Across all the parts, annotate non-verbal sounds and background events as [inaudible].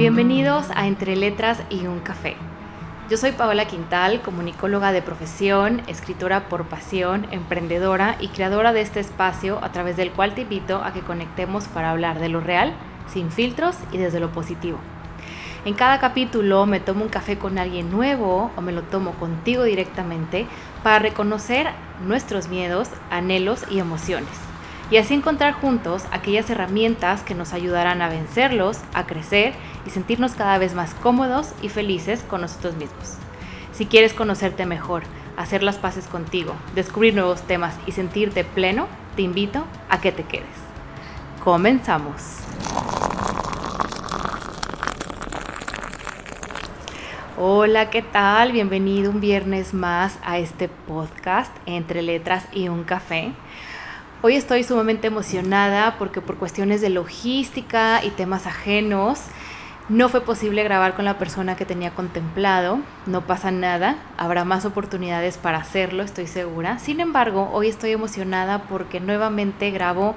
Bienvenidos a Entre Letras y un Café. Yo soy Paola Quintal, comunicóloga de profesión, escritora por pasión, emprendedora y creadora de este espacio a través del cual te invito a que conectemos para hablar de lo real, sin filtros y desde lo positivo. En cada capítulo me tomo un café con alguien nuevo o me lo tomo contigo directamente para reconocer nuestros miedos, anhelos y emociones y así encontrar juntos aquellas herramientas que nos ayudarán a vencerlos, a crecer y sentirnos cada vez más cómodos y felices con nosotros mismos. Si quieres conocerte mejor, hacer las paces contigo, descubrir nuevos temas y sentirte pleno, te invito a que te quedes. Comenzamos. Hola, ¿qué tal? Bienvenido un viernes más a este podcast entre letras y un café. Hoy estoy sumamente emocionada porque por cuestiones de logística y temas ajenos no fue posible grabar con la persona que tenía contemplado. No pasa nada, habrá más oportunidades para hacerlo, estoy segura. Sin embargo, hoy estoy emocionada porque nuevamente grabo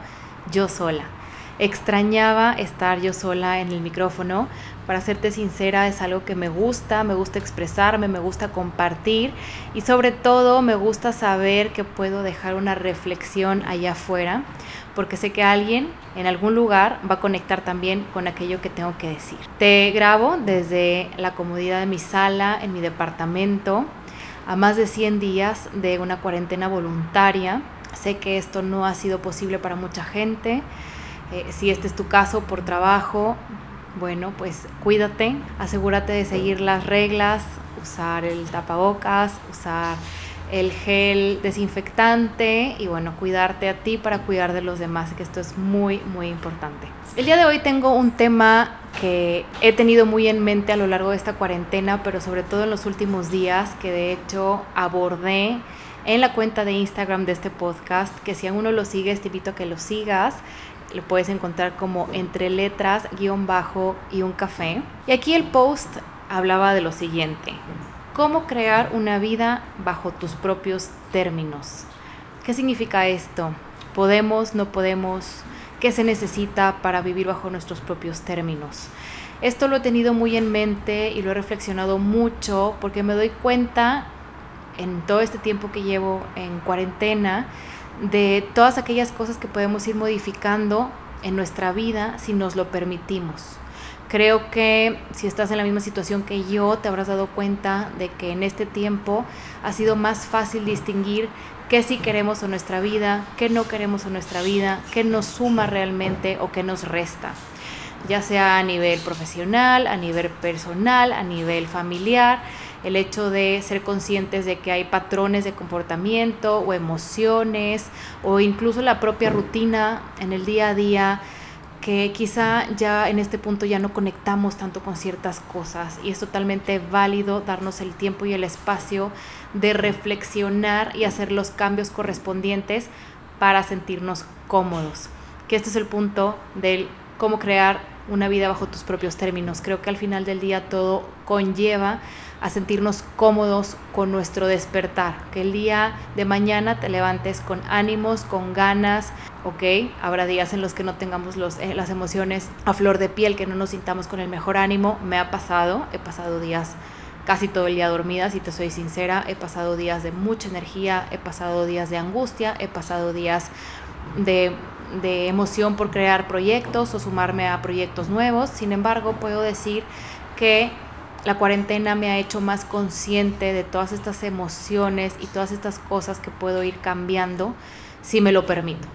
yo sola. Extrañaba estar yo sola en el micrófono. Para serte sincera, es algo que me gusta, me gusta expresarme, me gusta compartir y sobre todo me gusta saber que puedo dejar una reflexión allá afuera, porque sé que alguien en algún lugar va a conectar también con aquello que tengo que decir. Te grabo desde la comodidad de mi sala, en mi departamento, a más de 100 días de una cuarentena voluntaria. Sé que esto no ha sido posible para mucha gente eh, si este es tu caso por trabajo, bueno, pues cuídate, asegúrate de seguir las reglas, usar el tapabocas, usar el gel desinfectante y bueno, cuidarte a ti para cuidar de los demás, que esto es muy, muy importante. El día de hoy tengo un tema que he tenido muy en mente a lo largo de esta cuarentena, pero sobre todo en los últimos días, que de hecho abordé en la cuenta de Instagram de este podcast, que si aún no lo sigues, te invito a que lo sigas lo puedes encontrar como entre letras, guion bajo y un café. Y aquí el post hablaba de lo siguiente, cómo crear una vida bajo tus propios términos. ¿Qué significa esto? ¿Podemos, no podemos? ¿Qué se necesita para vivir bajo nuestros propios términos? Esto lo he tenido muy en mente y lo he reflexionado mucho porque me doy cuenta en todo este tiempo que llevo en cuarentena de todas aquellas cosas que podemos ir modificando en nuestra vida si nos lo permitimos. Creo que si estás en la misma situación que yo, te habrás dado cuenta de que en este tiempo ha sido más fácil distinguir qué sí queremos en nuestra vida, qué no queremos en nuestra vida, qué nos suma realmente o qué nos resta, ya sea a nivel profesional, a nivel personal, a nivel familiar el hecho de ser conscientes de que hay patrones de comportamiento o emociones o incluso la propia rutina en el día a día que quizá ya en este punto ya no conectamos tanto con ciertas cosas y es totalmente válido darnos el tiempo y el espacio de reflexionar y hacer los cambios correspondientes para sentirnos cómodos. Que este es el punto del cómo crear una vida bajo tus propios términos. Creo que al final del día todo conlleva a sentirnos cómodos con nuestro despertar, que el día de mañana te levantes con ánimos, con ganas, ¿ok? Habrá días en los que no tengamos eh, las emociones a flor de piel, que no nos sintamos con el mejor ánimo, me ha pasado, he pasado días casi todo el día dormida, si te soy sincera, he pasado días de mucha energía, he pasado días de angustia, he pasado días de emoción por crear proyectos o sumarme a proyectos nuevos. Sin embargo, puedo decir que la cuarentena me ha hecho más consciente de todas estas emociones y todas estas cosas que puedo ir cambiando si me lo permito.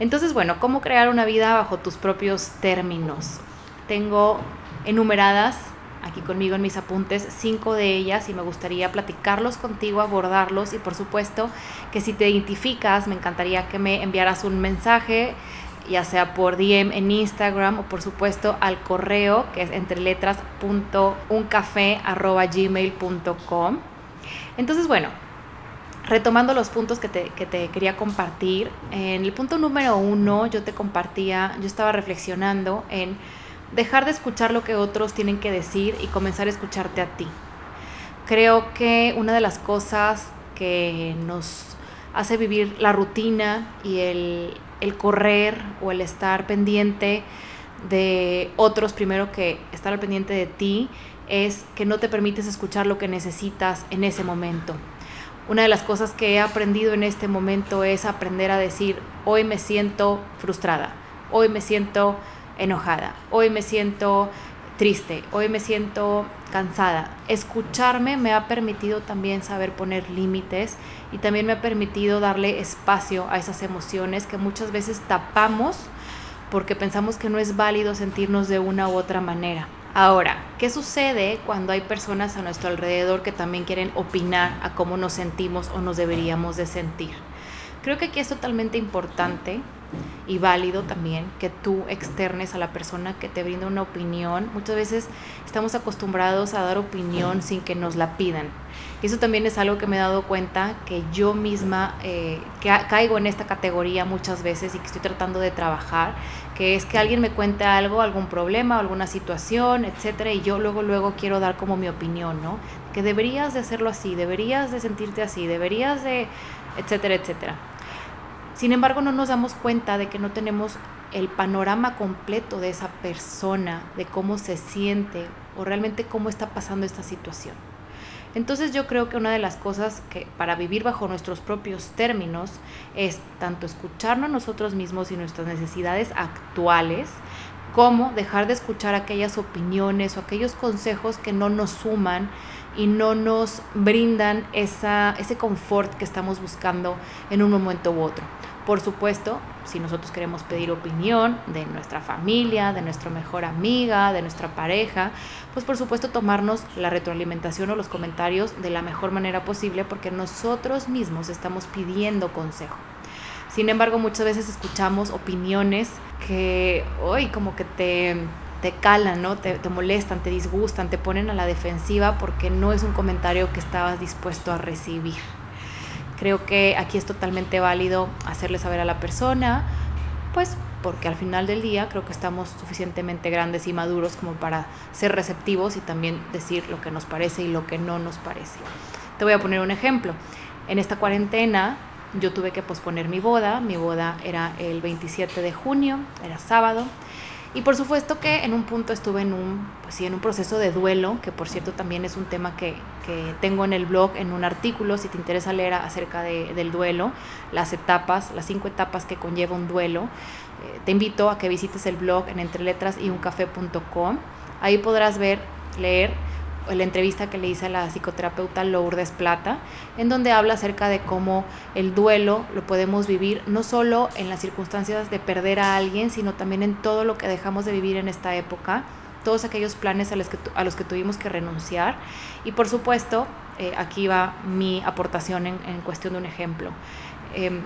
Entonces, bueno, ¿cómo crear una vida bajo tus propios términos? Tengo enumeradas aquí conmigo en mis apuntes cinco de ellas y me gustaría platicarlos contigo, abordarlos y por supuesto que si te identificas me encantaría que me enviaras un mensaje ya sea por DM en Instagram o por supuesto al correo que es entre letras.uncafé.gmail.com Entonces, bueno, retomando los puntos que te, que te quería compartir, en el punto número uno yo te compartía, yo estaba reflexionando en dejar de escuchar lo que otros tienen que decir y comenzar a escucharte a ti. Creo que una de las cosas que nos hace vivir la rutina y el, el correr o el estar pendiente de otros primero que estar al pendiente de ti es que no te permites escuchar lo que necesitas en ese momento. Una de las cosas que he aprendido en este momento es aprender a decir, hoy me siento frustrada, hoy me siento enojada, hoy me siento triste, hoy me siento cansada. Escucharme me ha permitido también saber poner límites y también me ha permitido darle espacio a esas emociones que muchas veces tapamos porque pensamos que no es válido sentirnos de una u otra manera. Ahora, ¿qué sucede cuando hay personas a nuestro alrededor que también quieren opinar a cómo nos sentimos o nos deberíamos de sentir? Creo que aquí es totalmente importante y válido también que tú externes a la persona que te brinda una opinión. Muchas veces estamos acostumbrados a dar opinión sin que nos la pidan. Y eso también es algo que me he dado cuenta que yo misma eh, que caigo en esta categoría muchas veces y que estoy tratando de trabajar, que es que alguien me cuente algo, algún problema, alguna situación, etcétera, y yo luego luego quiero dar como mi opinión, ¿no? Que deberías de hacerlo así, deberías de sentirte así, deberías de etcétera, etcétera. Sin embargo, no nos damos cuenta de que no tenemos el panorama completo de esa persona, de cómo se siente o realmente cómo está pasando esta situación. Entonces yo creo que una de las cosas que para vivir bajo nuestros propios términos es tanto escucharnos nosotros mismos y nuestras necesidades actuales, como dejar de escuchar aquellas opiniones o aquellos consejos que no nos suman y no nos brindan ese confort que estamos buscando en un momento u otro. Por supuesto, si nosotros queremos pedir opinión de nuestra familia, de nuestra mejor amiga, de nuestra pareja, pues por supuesto tomarnos la retroalimentación o los comentarios de la mejor manera posible porque nosotros mismos estamos pidiendo consejo. Sin embargo, muchas veces escuchamos opiniones que hoy como que te, te calan, ¿no? Te, te molestan, te disgustan, te ponen a la defensiva porque no es un comentario que estabas dispuesto a recibir. Creo que aquí es totalmente válido hacerle saber a la persona, pues porque al final del día creo que estamos suficientemente grandes y maduros como para ser receptivos y también decir lo que nos parece y lo que no nos parece. Te voy a poner un ejemplo. En esta cuarentena yo tuve que posponer mi boda. Mi boda era el 27 de junio, era sábado. Y por supuesto que en un punto estuve en un, pues sí, en un proceso de duelo, que por cierto también es un tema que, que tengo en el blog, en un artículo, si te interesa leer acerca de, del duelo, las etapas, las cinco etapas que conlleva un duelo. Eh, te invito a que visites el blog en entreletrasyuncafé.com. Ahí podrás ver, leer la entrevista que le hice a la psicoterapeuta Lourdes Plata, en donde habla acerca de cómo el duelo lo podemos vivir no solo en las circunstancias de perder a alguien, sino también en todo lo que dejamos de vivir en esta época, todos aquellos planes a los que, a los que tuvimos que renunciar. Y por supuesto, eh, aquí va mi aportación en, cuestión de un ejemplo. Em,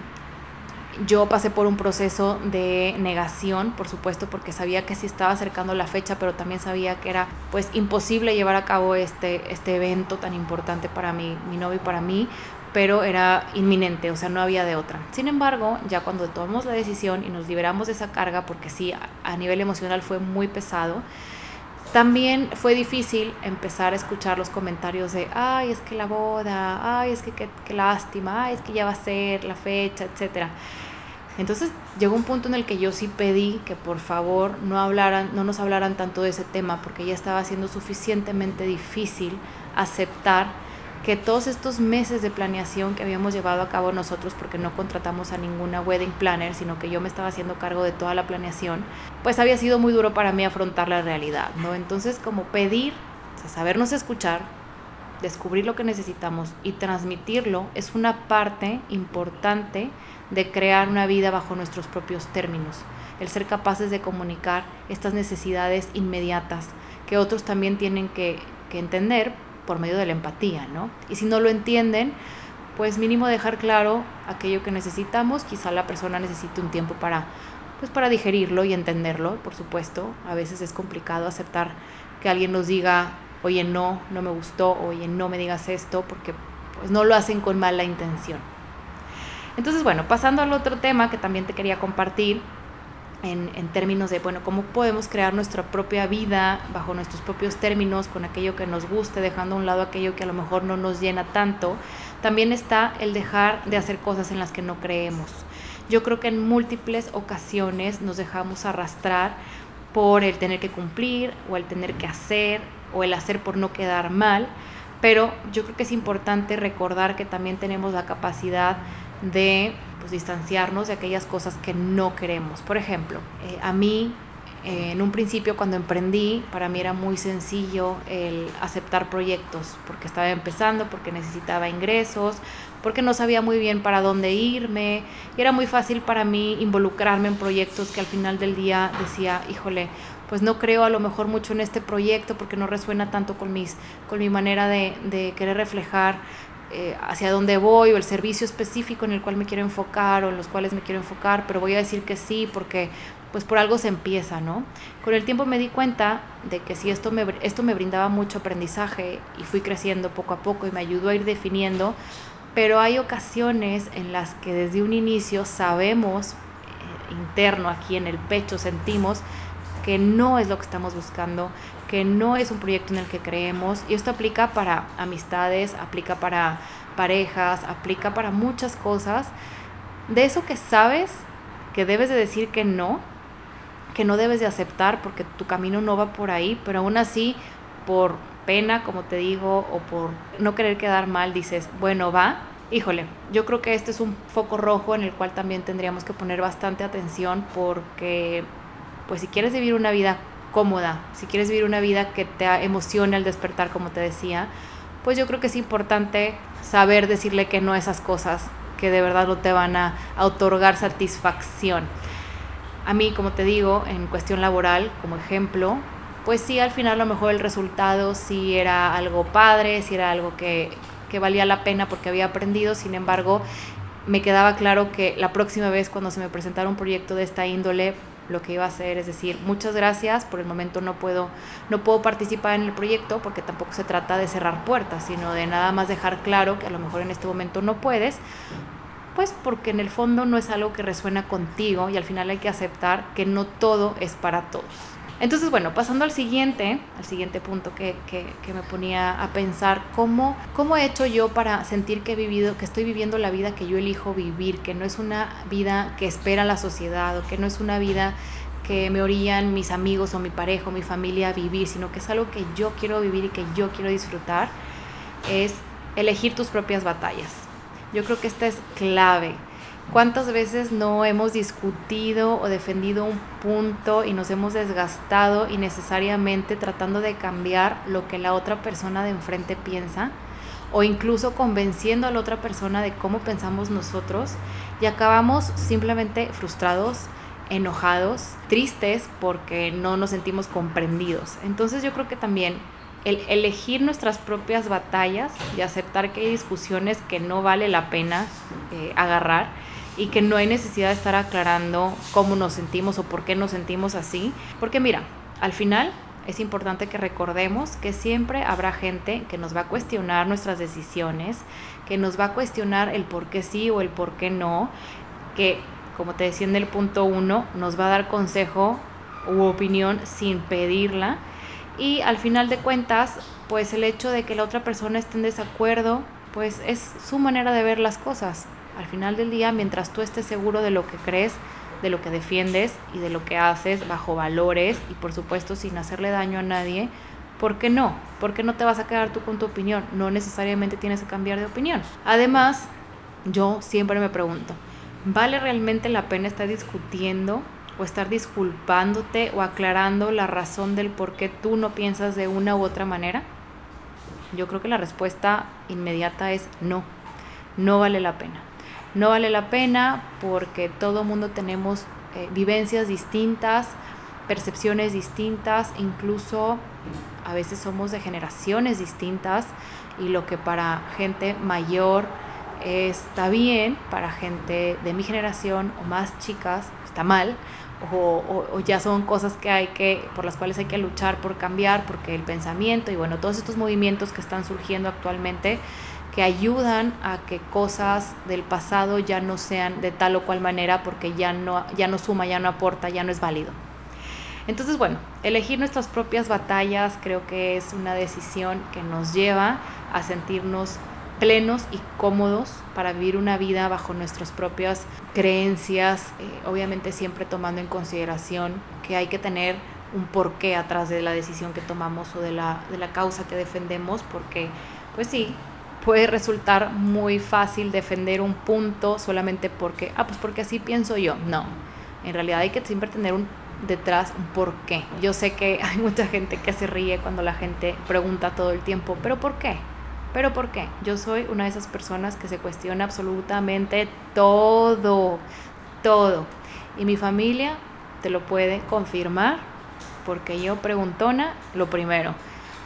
yo pasé por un proceso de negación, por supuesto, porque sabía que sí estaba acercando la fecha, pero también sabía que era pues imposible llevar a cabo este, este evento tan importante para mí, mi novio y para mí, pero era inminente, o sea, no había de otra. Sin embargo, ya cuando tomamos la decisión y nos liberamos de esa carga, porque sí, a, nivel emocional fue muy pesado, también fue difícil empezar a escuchar los comentarios de, ay, es que la boda, ay, es que qué, lástima, ay, es que ya va a ser la fecha, etcétera. Entonces llegó un punto en el que yo sí pedí que por favor no, hablaran, no nos hablaran tanto de ese tema porque ya estaba siendo suficientemente difícil aceptar que todos estos meses de planeación que habíamos llevado a cabo nosotros, porque no contratamos a ninguna wedding planner, sino que yo me estaba haciendo cargo de toda la planeación, pues había sido muy duro para mí afrontar la realidad, ¿no? Entonces como pedir, o sabernos escuchar, descubrir lo que necesitamos y transmitirlo es una parte importante de crear una vida bajo nuestros propios términos, el ser capaces de comunicar estas necesidades inmediatas que otros también tienen que, entender por medio de la empatía, ¿no? Y si no lo entienden, pues mínimo dejar claro aquello que necesitamos, quizá la persona necesite un tiempo para pues para digerirlo y entenderlo, por supuesto, a veces es complicado aceptar que alguien nos diga, "Oye, no, no me gustó", "Oye, no me digas esto", porque pues no lo hacen con mala intención. Entonces, bueno, pasando al otro tema que también te quería compartir, en, en, términos de, bueno, cómo podemos crear nuestra propia vida bajo nuestros propios términos, con aquello que nos guste, dejando a un lado aquello que a lo mejor no nos llena tanto, también está el dejar de hacer cosas en las que no creemos. Yo creo que en múltiples ocasiones nos dejamos arrastrar por el tener que cumplir o el tener que hacer o el hacer por no quedar mal, pero yo creo que es importante recordar que también tenemos la capacidad de pues, distanciarnos de aquellas cosas que no queremos. Por ejemplo, eh, a mí eh, en un principio cuando emprendí, para mí era muy sencillo el aceptar proyectos, porque estaba empezando, porque necesitaba ingresos, porque no sabía muy bien para dónde irme, y era muy fácil para mí involucrarme en proyectos que al final del día decía, híjole, pues no creo a lo mejor mucho en este proyecto porque no resuena tanto con, mis, con mi manera de, de querer reflejar eh, hacia dónde voy o el servicio específico en el cual me quiero enfocar o en los cuales me quiero enfocar, pero voy a decir que sí porque pues por algo se empieza, ¿no? Con el tiempo me di cuenta de que si esto me, esto me brindaba mucho aprendizaje y fui creciendo poco a poco y me ayudó a ir definiendo, pero hay ocasiones en las que desde un inicio sabemos, eh, interno aquí en el pecho, sentimos que no es lo que estamos buscando, que no es un proyecto en el que creemos. Y esto aplica para amistades, aplica para parejas, aplica para muchas cosas. De eso que sabes que debes de decir que no, que no debes de aceptar porque tu camino no va por ahí, pero aún así, por pena, como te digo, o por no querer quedar mal, dices, bueno, va. Híjole, yo creo que este es un foco rojo en el cual también tendríamos que poner bastante atención porque pues si quieres vivir una vida cómoda, si quieres vivir una vida que te emocione al despertar, como te decía, pues yo creo que es importante saber decirle que no a esas cosas que de verdad no te van a, otorgar satisfacción. A mí, como te digo, en cuestión laboral, como ejemplo, pues sí, al final a lo mejor el resultado sí era algo padre, sí era algo que, que valía la pena porque había aprendido, sin embargo, me quedaba claro que la próxima vez cuando se me presentara un proyecto de esta índole, lo que iba a hacer es decir, muchas gracias, por el momento no puedo, no puedo participar en el proyecto porque tampoco se trata de cerrar puertas, sino de nada más dejar claro que a lo mejor en este momento no puedes, pues porque en el fondo no es algo que resuena contigo y al final hay que aceptar que no todo es para todos. Entonces, bueno, pasando al siguiente, al siguiente punto que, que, que, me ponía a pensar, ¿cómo, ¿cómo he hecho yo para sentir que he vivido, que estoy viviendo la vida que yo elijo vivir, que no es una vida que espera la sociedad o que no es una vida que me orillan mis amigos o mi pareja o mi familia a vivir, sino que es algo que yo quiero vivir y que yo quiero disfrutar, es elegir tus propias batallas. Yo creo que esta es clave. ¿Cuántas veces no hemos discutido o defendido un punto y nos hemos desgastado innecesariamente tratando de cambiar lo que la otra persona de enfrente piensa? O incluso convenciendo a la otra persona de cómo pensamos nosotros y acabamos simplemente frustrados, enojados, tristes porque no nos sentimos comprendidos. Entonces yo creo que también el elegir nuestras propias batallas y aceptar que hay discusiones que no vale la pena eh, agarrar y que no hay necesidad de estar aclarando cómo nos sentimos o por qué nos sentimos así. Porque mira, al final es importante que recordemos que siempre habrá gente que nos va a cuestionar nuestras decisiones, que nos va a cuestionar el por qué sí o el por qué no, que como te decía en el punto uno, nos va a dar consejo u opinión sin pedirla. Y al final de cuentas, pues el hecho de que la otra persona esté en desacuerdo, pues es su manera de ver las cosas. Al final del día, mientras tú estés seguro de lo que crees, de lo que defiendes y de lo que haces bajo valores y por supuesto sin hacerle daño a nadie, ¿por qué no? ¿Por qué no te vas a quedar tú con tu opinión? No necesariamente tienes que cambiar de opinión. Además, yo siempre me pregunto, ¿vale realmente la pena estar discutiendo o estar disculpándote o aclarando la razón del por qué tú no piensas de una u otra manera? Yo creo que la respuesta inmediata es no, no vale la pena no vale la pena porque todo mundo tenemos eh, vivencias distintas, percepciones distintas, incluso a veces somos de generaciones distintas y lo que para gente mayor está bien, para gente de mi generación o más chicas está mal. O, o, ya son cosas que hay que por las cuales hay que luchar por cambiar porque el pensamiento y bueno todos estos movimientos que están surgiendo actualmente que ayudan a que cosas del pasado ya no sean de tal o cual manera porque ya no, ya no suma, ya no aporta, ya no es válido. Entonces, bueno, elegir nuestras propias batallas creo que es una decisión que nos lleva a sentirnos plenos y cómodos para vivir una vida bajo nuestras propias creencias, eh, obviamente siempre tomando en consideración que hay que tener un porqué atrás de la decisión que tomamos o de la, de la causa que defendemos, porque pues sí, puede resultar muy fácil defender un punto solamente porque, ah, pues porque así pienso yo. No, en realidad hay que siempre tener un detrás un porqué. Yo sé que [laughs] hay mucha gente que se ríe cuando la gente pregunta todo el tiempo, pero ¿por qué? ¿Pero por qué? Yo soy una de esas personas que se cuestiona absolutamente todo, todo. Y mi familia te lo puede confirmar porque yo preguntona lo primero.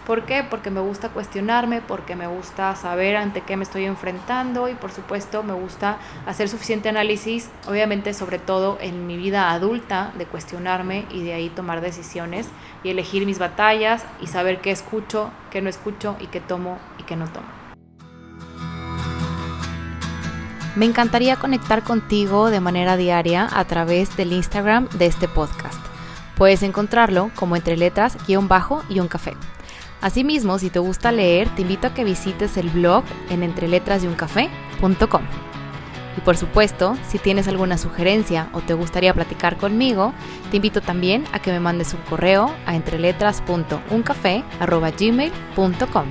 ¿Por qué? Porque me gusta cuestionarme, porque me gusta saber ante qué me estoy enfrentando y por supuesto me gusta hacer suficiente análisis, obviamente sobre todo en mi vida adulta, de cuestionarme y de ahí tomar decisiones y elegir mis batallas y saber qué escucho, qué no escucho y qué tomo y qué no tomo. Me encantaría conectar contigo de manera diaria a través del Instagram de este podcast. Puedes encontrarlo como entre letras, guion bajo y un café. Asimismo, si te gusta leer, te invito a que visites el blog en entreletrasyuncafé.com. Y por supuesto, si tienes alguna sugerencia o te gustaría platicar conmigo, te invito también a que me mandes un correo a entreletras.uncafé.gmail.com.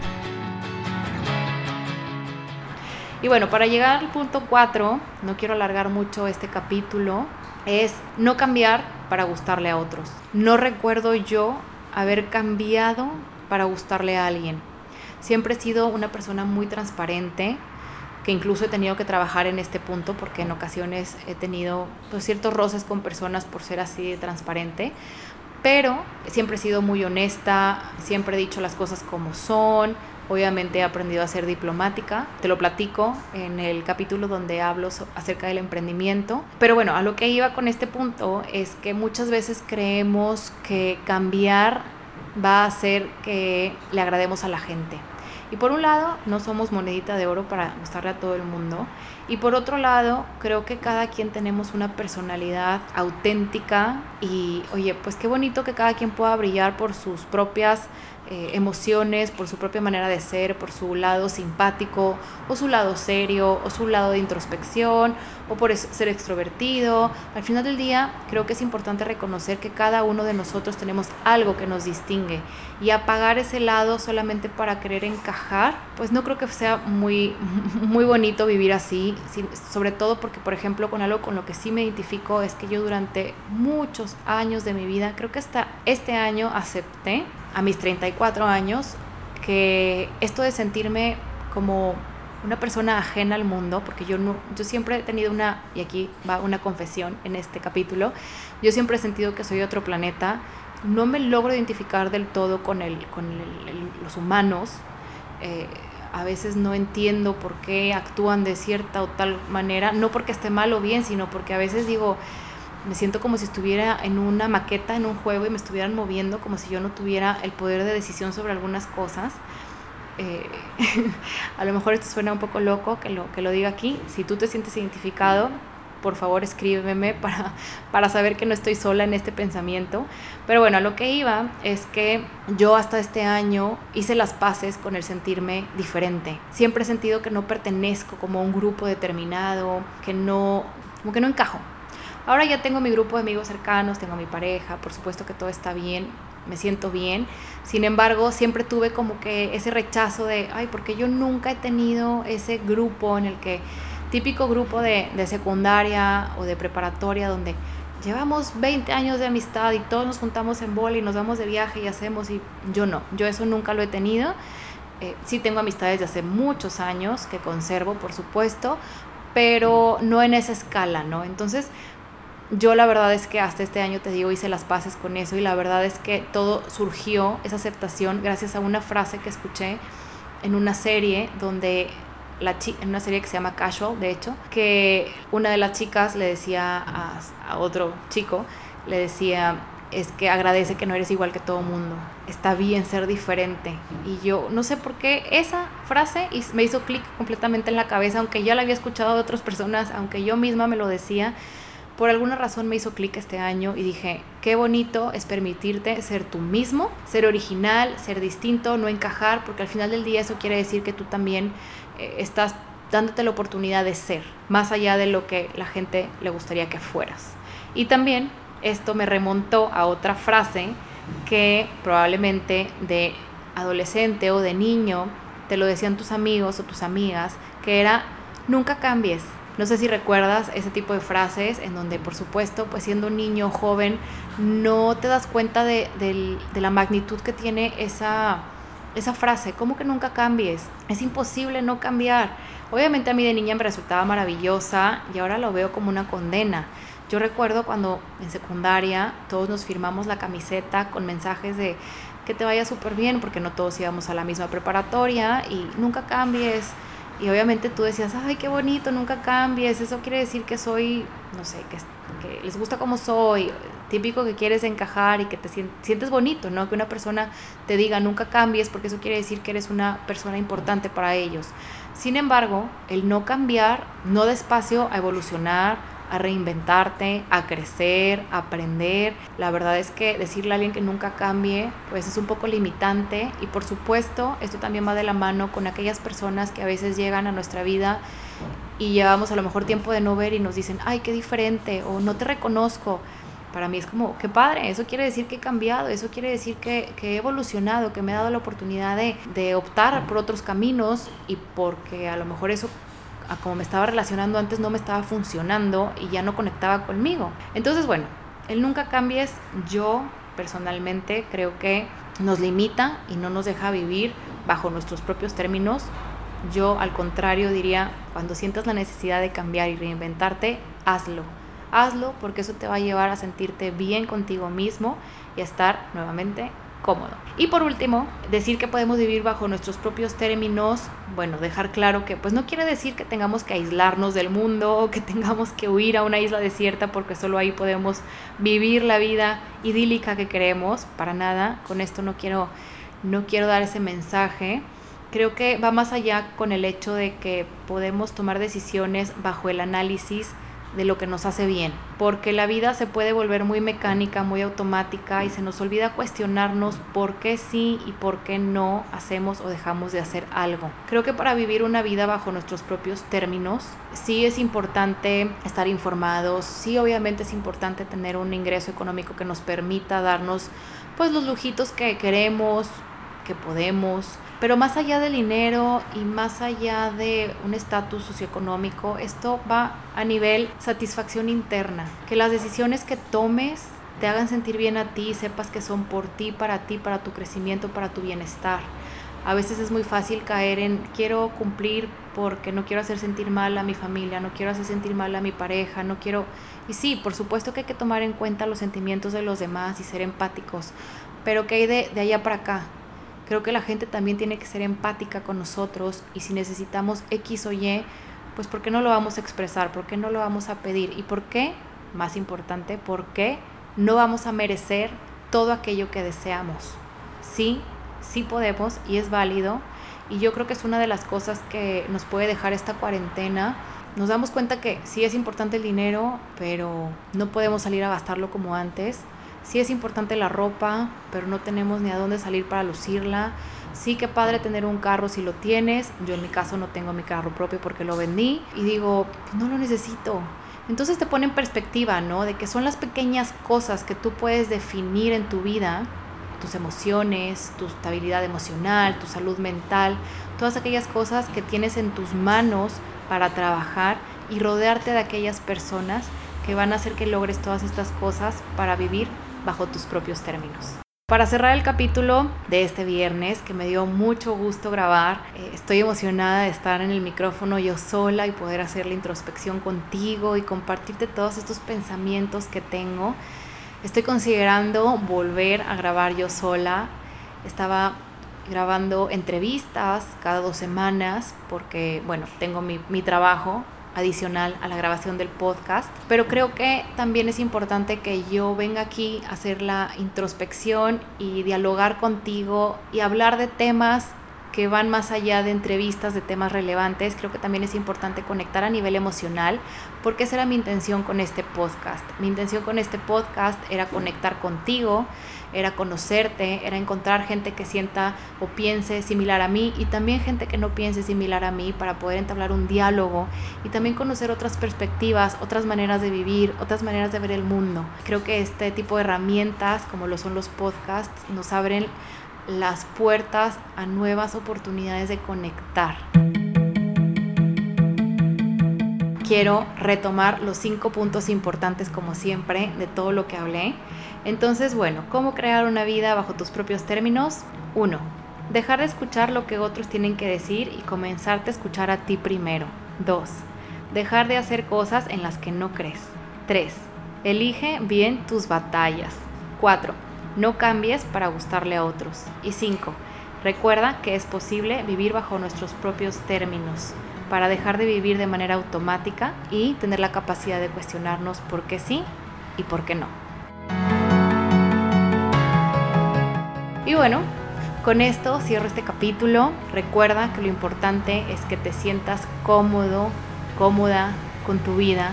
Y bueno, para llegar al punto 4, no quiero alargar mucho este capítulo, es no cambiar para gustarle a otros. No recuerdo yo haber cambiado para gustarle a alguien. Siempre he sido una persona muy transparente, que incluso he tenido que trabajar en este punto porque en ocasiones he tenido pues, ciertos roces con personas por ser así de transparente, pero siempre he sido muy honesta, siempre he dicho las cosas como son, Obviamente he aprendido a ser diplomática, te lo platico en el capítulo donde hablo acerca del emprendimiento. Pero bueno, a lo que iba con este punto es que muchas veces creemos que cambiar va a hacer que le agrademos a la gente. Y por un lado, no somos monedita de oro para gustarle a todo el mundo. Y por otro lado, creo que cada quien tenemos una personalidad auténtica y, oye, pues qué bonito que cada quien pueda brillar por sus propias eh, emociones, por su propia manera de ser, por su lado simpático o su lado serio o su lado de introspección o por ser extrovertido. Al final del día creo que es importante reconocer que cada uno de nosotros tenemos algo que nos distingue y apagar ese lado solamente para querer encajar, pues no creo que sea muy, [laughs] muy bonito vivir así, sobre todo porque por ejemplo con algo con lo que sí me identifico es que yo durante muchos años de mi vida, creo que hasta este año acepté a mis 34 años que esto de sentirme como una persona ajena al mundo, porque yo, no, yo siempre he tenido una, y aquí va una confesión en este capítulo, yo siempre he sentido que soy otro planeta, no me logro identificar del todo con, el, con los humanos, eh, a veces no entiendo por qué actúan de cierta o tal manera, no porque esté mal o bien, sino porque a veces digo, me siento como si estuviera en una maqueta, en un juego y me estuvieran moviendo como si yo no tuviera el poder de decisión sobre algunas cosas. Eh, [laughs] a lo mejor esto suena un poco loco que lo, que lo diga aquí. Si tú te sientes identificado, por favor escríbeme para, para saber que no estoy sola en este pensamiento. Pero bueno, a lo que iba es que yo hasta este año hice las paces con el sentirme diferente. Siempre he sentido que no pertenezco como a un grupo determinado, que no, como que no encajo. Ahora ya tengo mi grupo de amigos cercanos, tengo mi pareja, por supuesto que todo está bien, me siento bien. Sin embargo, siempre tuve como que ese rechazo de, ay, porque yo nunca he tenido ese grupo en el que, típico grupo de, de secundaria o de preparatoria, donde llevamos 20 años de amistad y todos nos juntamos en bola y nos vamos de viaje y hacemos, y yo no, yo eso nunca lo he tenido. Eh, sí tengo amistades de hace muchos años que conservo, por supuesto, pero no en esa escala, ¿no? Entonces, yo la verdad es que hasta este año, te digo, hice las paces con eso y la verdad es que todo surgió, esa aceptación, gracias a una frase que escuché en una serie donde la en una serie que se llama Casual, de hecho, que una de las chicas le decía a, a otro chico, le decía, es que agradece que no eres igual que todo mundo. Está bien ser diferente. Y yo no sé por qué esa frase me hizo clic completamente en la cabeza, aunque ya la había escuchado de otras personas, aunque yo misma me lo decía por alguna razón me hizo clic este año y dije, qué bonito es permitirte ser tú mismo, ser original, ser distinto, no encajar, porque al final del día eso quiere decir que tú también eh, estás dándote la oportunidad de ser, más allá de lo que la gente le gustaría que fueras. Y también esto me remontó a otra frase que probablemente de adolescente o de niño te lo decían tus amigos o tus amigas, que era nunca cambies. No sé si recuerdas ese tipo de frases en donde, por supuesto, pues siendo un niño joven, no te das cuenta de, de la magnitud que tiene esa, esa frase, ¿cómo que nunca cambies? Es imposible no cambiar. Obviamente a mí de niña me resultaba maravillosa y ahora lo veo como una condena. Yo recuerdo cuando en secundaria todos nos firmamos la camiseta con mensajes de que te vaya súper bien, porque no todos íbamos a la misma preparatoria y nunca cambies. Y obviamente tú decías, ay, qué bonito, nunca cambies. Eso quiere decir que soy, no sé, que, les gusta como soy. Típico que quieres encajar y que te sientes bonito, ¿no? Que una persona te diga, nunca cambies, porque eso quiere decir que eres una persona importante para ellos. Sin embargo, el no cambiar, no despacio a evolucionar, a reinventarte, a crecer, a aprender. La verdad es que decirle a alguien que nunca cambie, pues es un poco limitante y por supuesto esto también va de la mano con aquellas personas que a veces llegan a nuestra vida y llevamos a lo mejor tiempo de no ver y nos dicen, ay, qué diferente o no te reconozco. Para mí es como, qué padre, eso quiere decir que he cambiado, eso quiere decir que, he evolucionado, que me he dado la oportunidad de optar por otros caminos y porque a lo mejor eso a como me estaba relacionando antes no me estaba funcionando y ya no conectaba conmigo. Entonces, bueno, el nunca cambies, yo personalmente creo que nos limita y no nos deja vivir bajo nuestros propios términos. Yo al contrario diría, cuando sientas la necesidad de cambiar y reinventarte, hazlo. Hazlo porque eso te va a llevar a sentirte bien contigo mismo y a estar nuevamente cómodo. Y por último, decir que podemos vivir bajo nuestros propios términos, bueno, dejar claro que pues no quiere decir que tengamos que aislarnos del mundo o [laughs] que tengamos que huir a una isla desierta porque solo ahí podemos vivir la vida idílica que queremos, para nada, con esto no quiero no quiero dar ese mensaje. Creo que va más allá con el hecho de que podemos tomar decisiones bajo el análisis de lo que nos hace bien, porque la vida se puede volver muy mecánica, muy automática y se nos olvida cuestionarnos por qué sí y por qué no hacemos o dejamos de hacer algo. Creo que para vivir una vida bajo nuestros propios términos, sí es importante estar informados, sí obviamente es importante tener un ingreso económico que nos permita darnos pues los lujitos que queremos, que podemos, pero más allá del dinero y más allá de un estatus socioeconómico, esto va a nivel satisfacción interna. Que las decisiones que tomes te hagan sentir bien a ti, sepas que son por ti, para ti, para tu crecimiento, para tu bienestar. A veces es muy fácil caer en quiero cumplir porque no quiero hacer sentir mal a mi familia, no quiero hacer sentir mal a mi pareja, no quiero... Y sí, por supuesto que hay que tomar en cuenta los sentimientos de los demás y ser empáticos, pero ¿qué hay de, de allá para acá? Creo que la gente también tiene que ser empática con nosotros y si necesitamos X o Y, pues ¿por qué no lo vamos a expresar? ¿Por qué no lo vamos a pedir? ¿Y por qué? Más importante, ¿por qué no vamos a merecer todo aquello que deseamos? Sí, sí podemos y es válido. Y yo creo que es una de las cosas que nos puede dejar esta cuarentena. Nos damos cuenta que sí es importante el dinero, pero no podemos salir a gastarlo como antes. Sí es importante la ropa, pero no tenemos ni a dónde salir para lucirla. Sí que padre tener un carro si lo tienes. Yo en mi caso no tengo mi carro propio porque lo vendí y digo, no lo necesito. Entonces te pone en perspectiva, ¿no? De que son las pequeñas cosas que tú puedes definir en tu vida, tus emociones, tu estabilidad emocional, tu salud mental, todas aquellas cosas que tienes en tus manos para trabajar y rodearte de aquellas personas que van a hacer que logres todas estas cosas para vivir bajo tus propios términos. Para cerrar el capítulo de este viernes, que me dio mucho gusto grabar, eh, estoy emocionada de estar en el micrófono yo sola y poder hacer la introspección contigo y compartirte todos estos pensamientos que tengo. Estoy considerando volver a grabar yo sola. Estaba grabando entrevistas cada dos semanas porque, bueno, tengo mi, mi trabajo adicional a la grabación del podcast, pero creo que también es importante que yo venga aquí a hacer la introspección y dialogar contigo y hablar de temas que van más allá de entrevistas de temas relevantes. Creo que también es importante conectar a nivel emocional, porque esa era mi intención con este podcast. Mi intención con este podcast era conectar contigo, era conocerte, era encontrar gente que sienta o piense similar a mí y también gente que no piense similar a mí para poder entablar un diálogo y también conocer otras perspectivas, otras maneras de vivir, otras maneras de ver el mundo. Creo que este tipo de herramientas, como lo son los podcasts, nos abren las puertas a nuevas oportunidades de conectar. Quiero retomar los cinco puntos importantes como siempre de todo lo que hablé. Entonces, bueno, ¿cómo crear una vida bajo tus propios términos? 1. Dejar de escuchar lo que otros tienen que decir y comenzarte a escuchar a ti primero. 2. Dejar de hacer cosas en las que no crees. 3. Elige bien tus batallas. 4 no cambies para gustarle a otros. Y 5. Recuerda que es posible vivir bajo nuestros propios términos para dejar de vivir de manera automática y tener la capacidad de cuestionarnos por qué sí y por qué no. Y bueno, con esto cierro este capítulo. Recuerda que lo importante es que te sientas cómodo, cómoda con tu vida,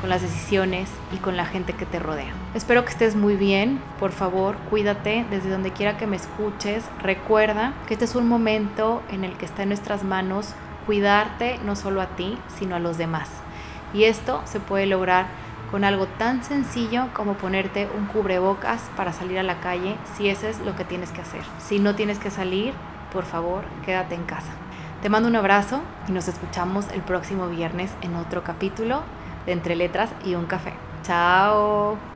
con las decisiones y con la gente que te rodea. Espero que estés muy bien, por favor cuídate desde donde quiera que me escuches. Recuerda que este es un momento en el que está en nuestras manos cuidarte no solo a ti, sino a los demás. Y esto se puede lograr con algo tan sencillo como ponerte un cubrebocas para salir a la calle si eso es lo que tienes que hacer. Si no tienes que salir, por favor, quédate en casa. Te mando un abrazo y nos escuchamos el próximo viernes en otro capítulo de Entre Letras y un Café. Chao.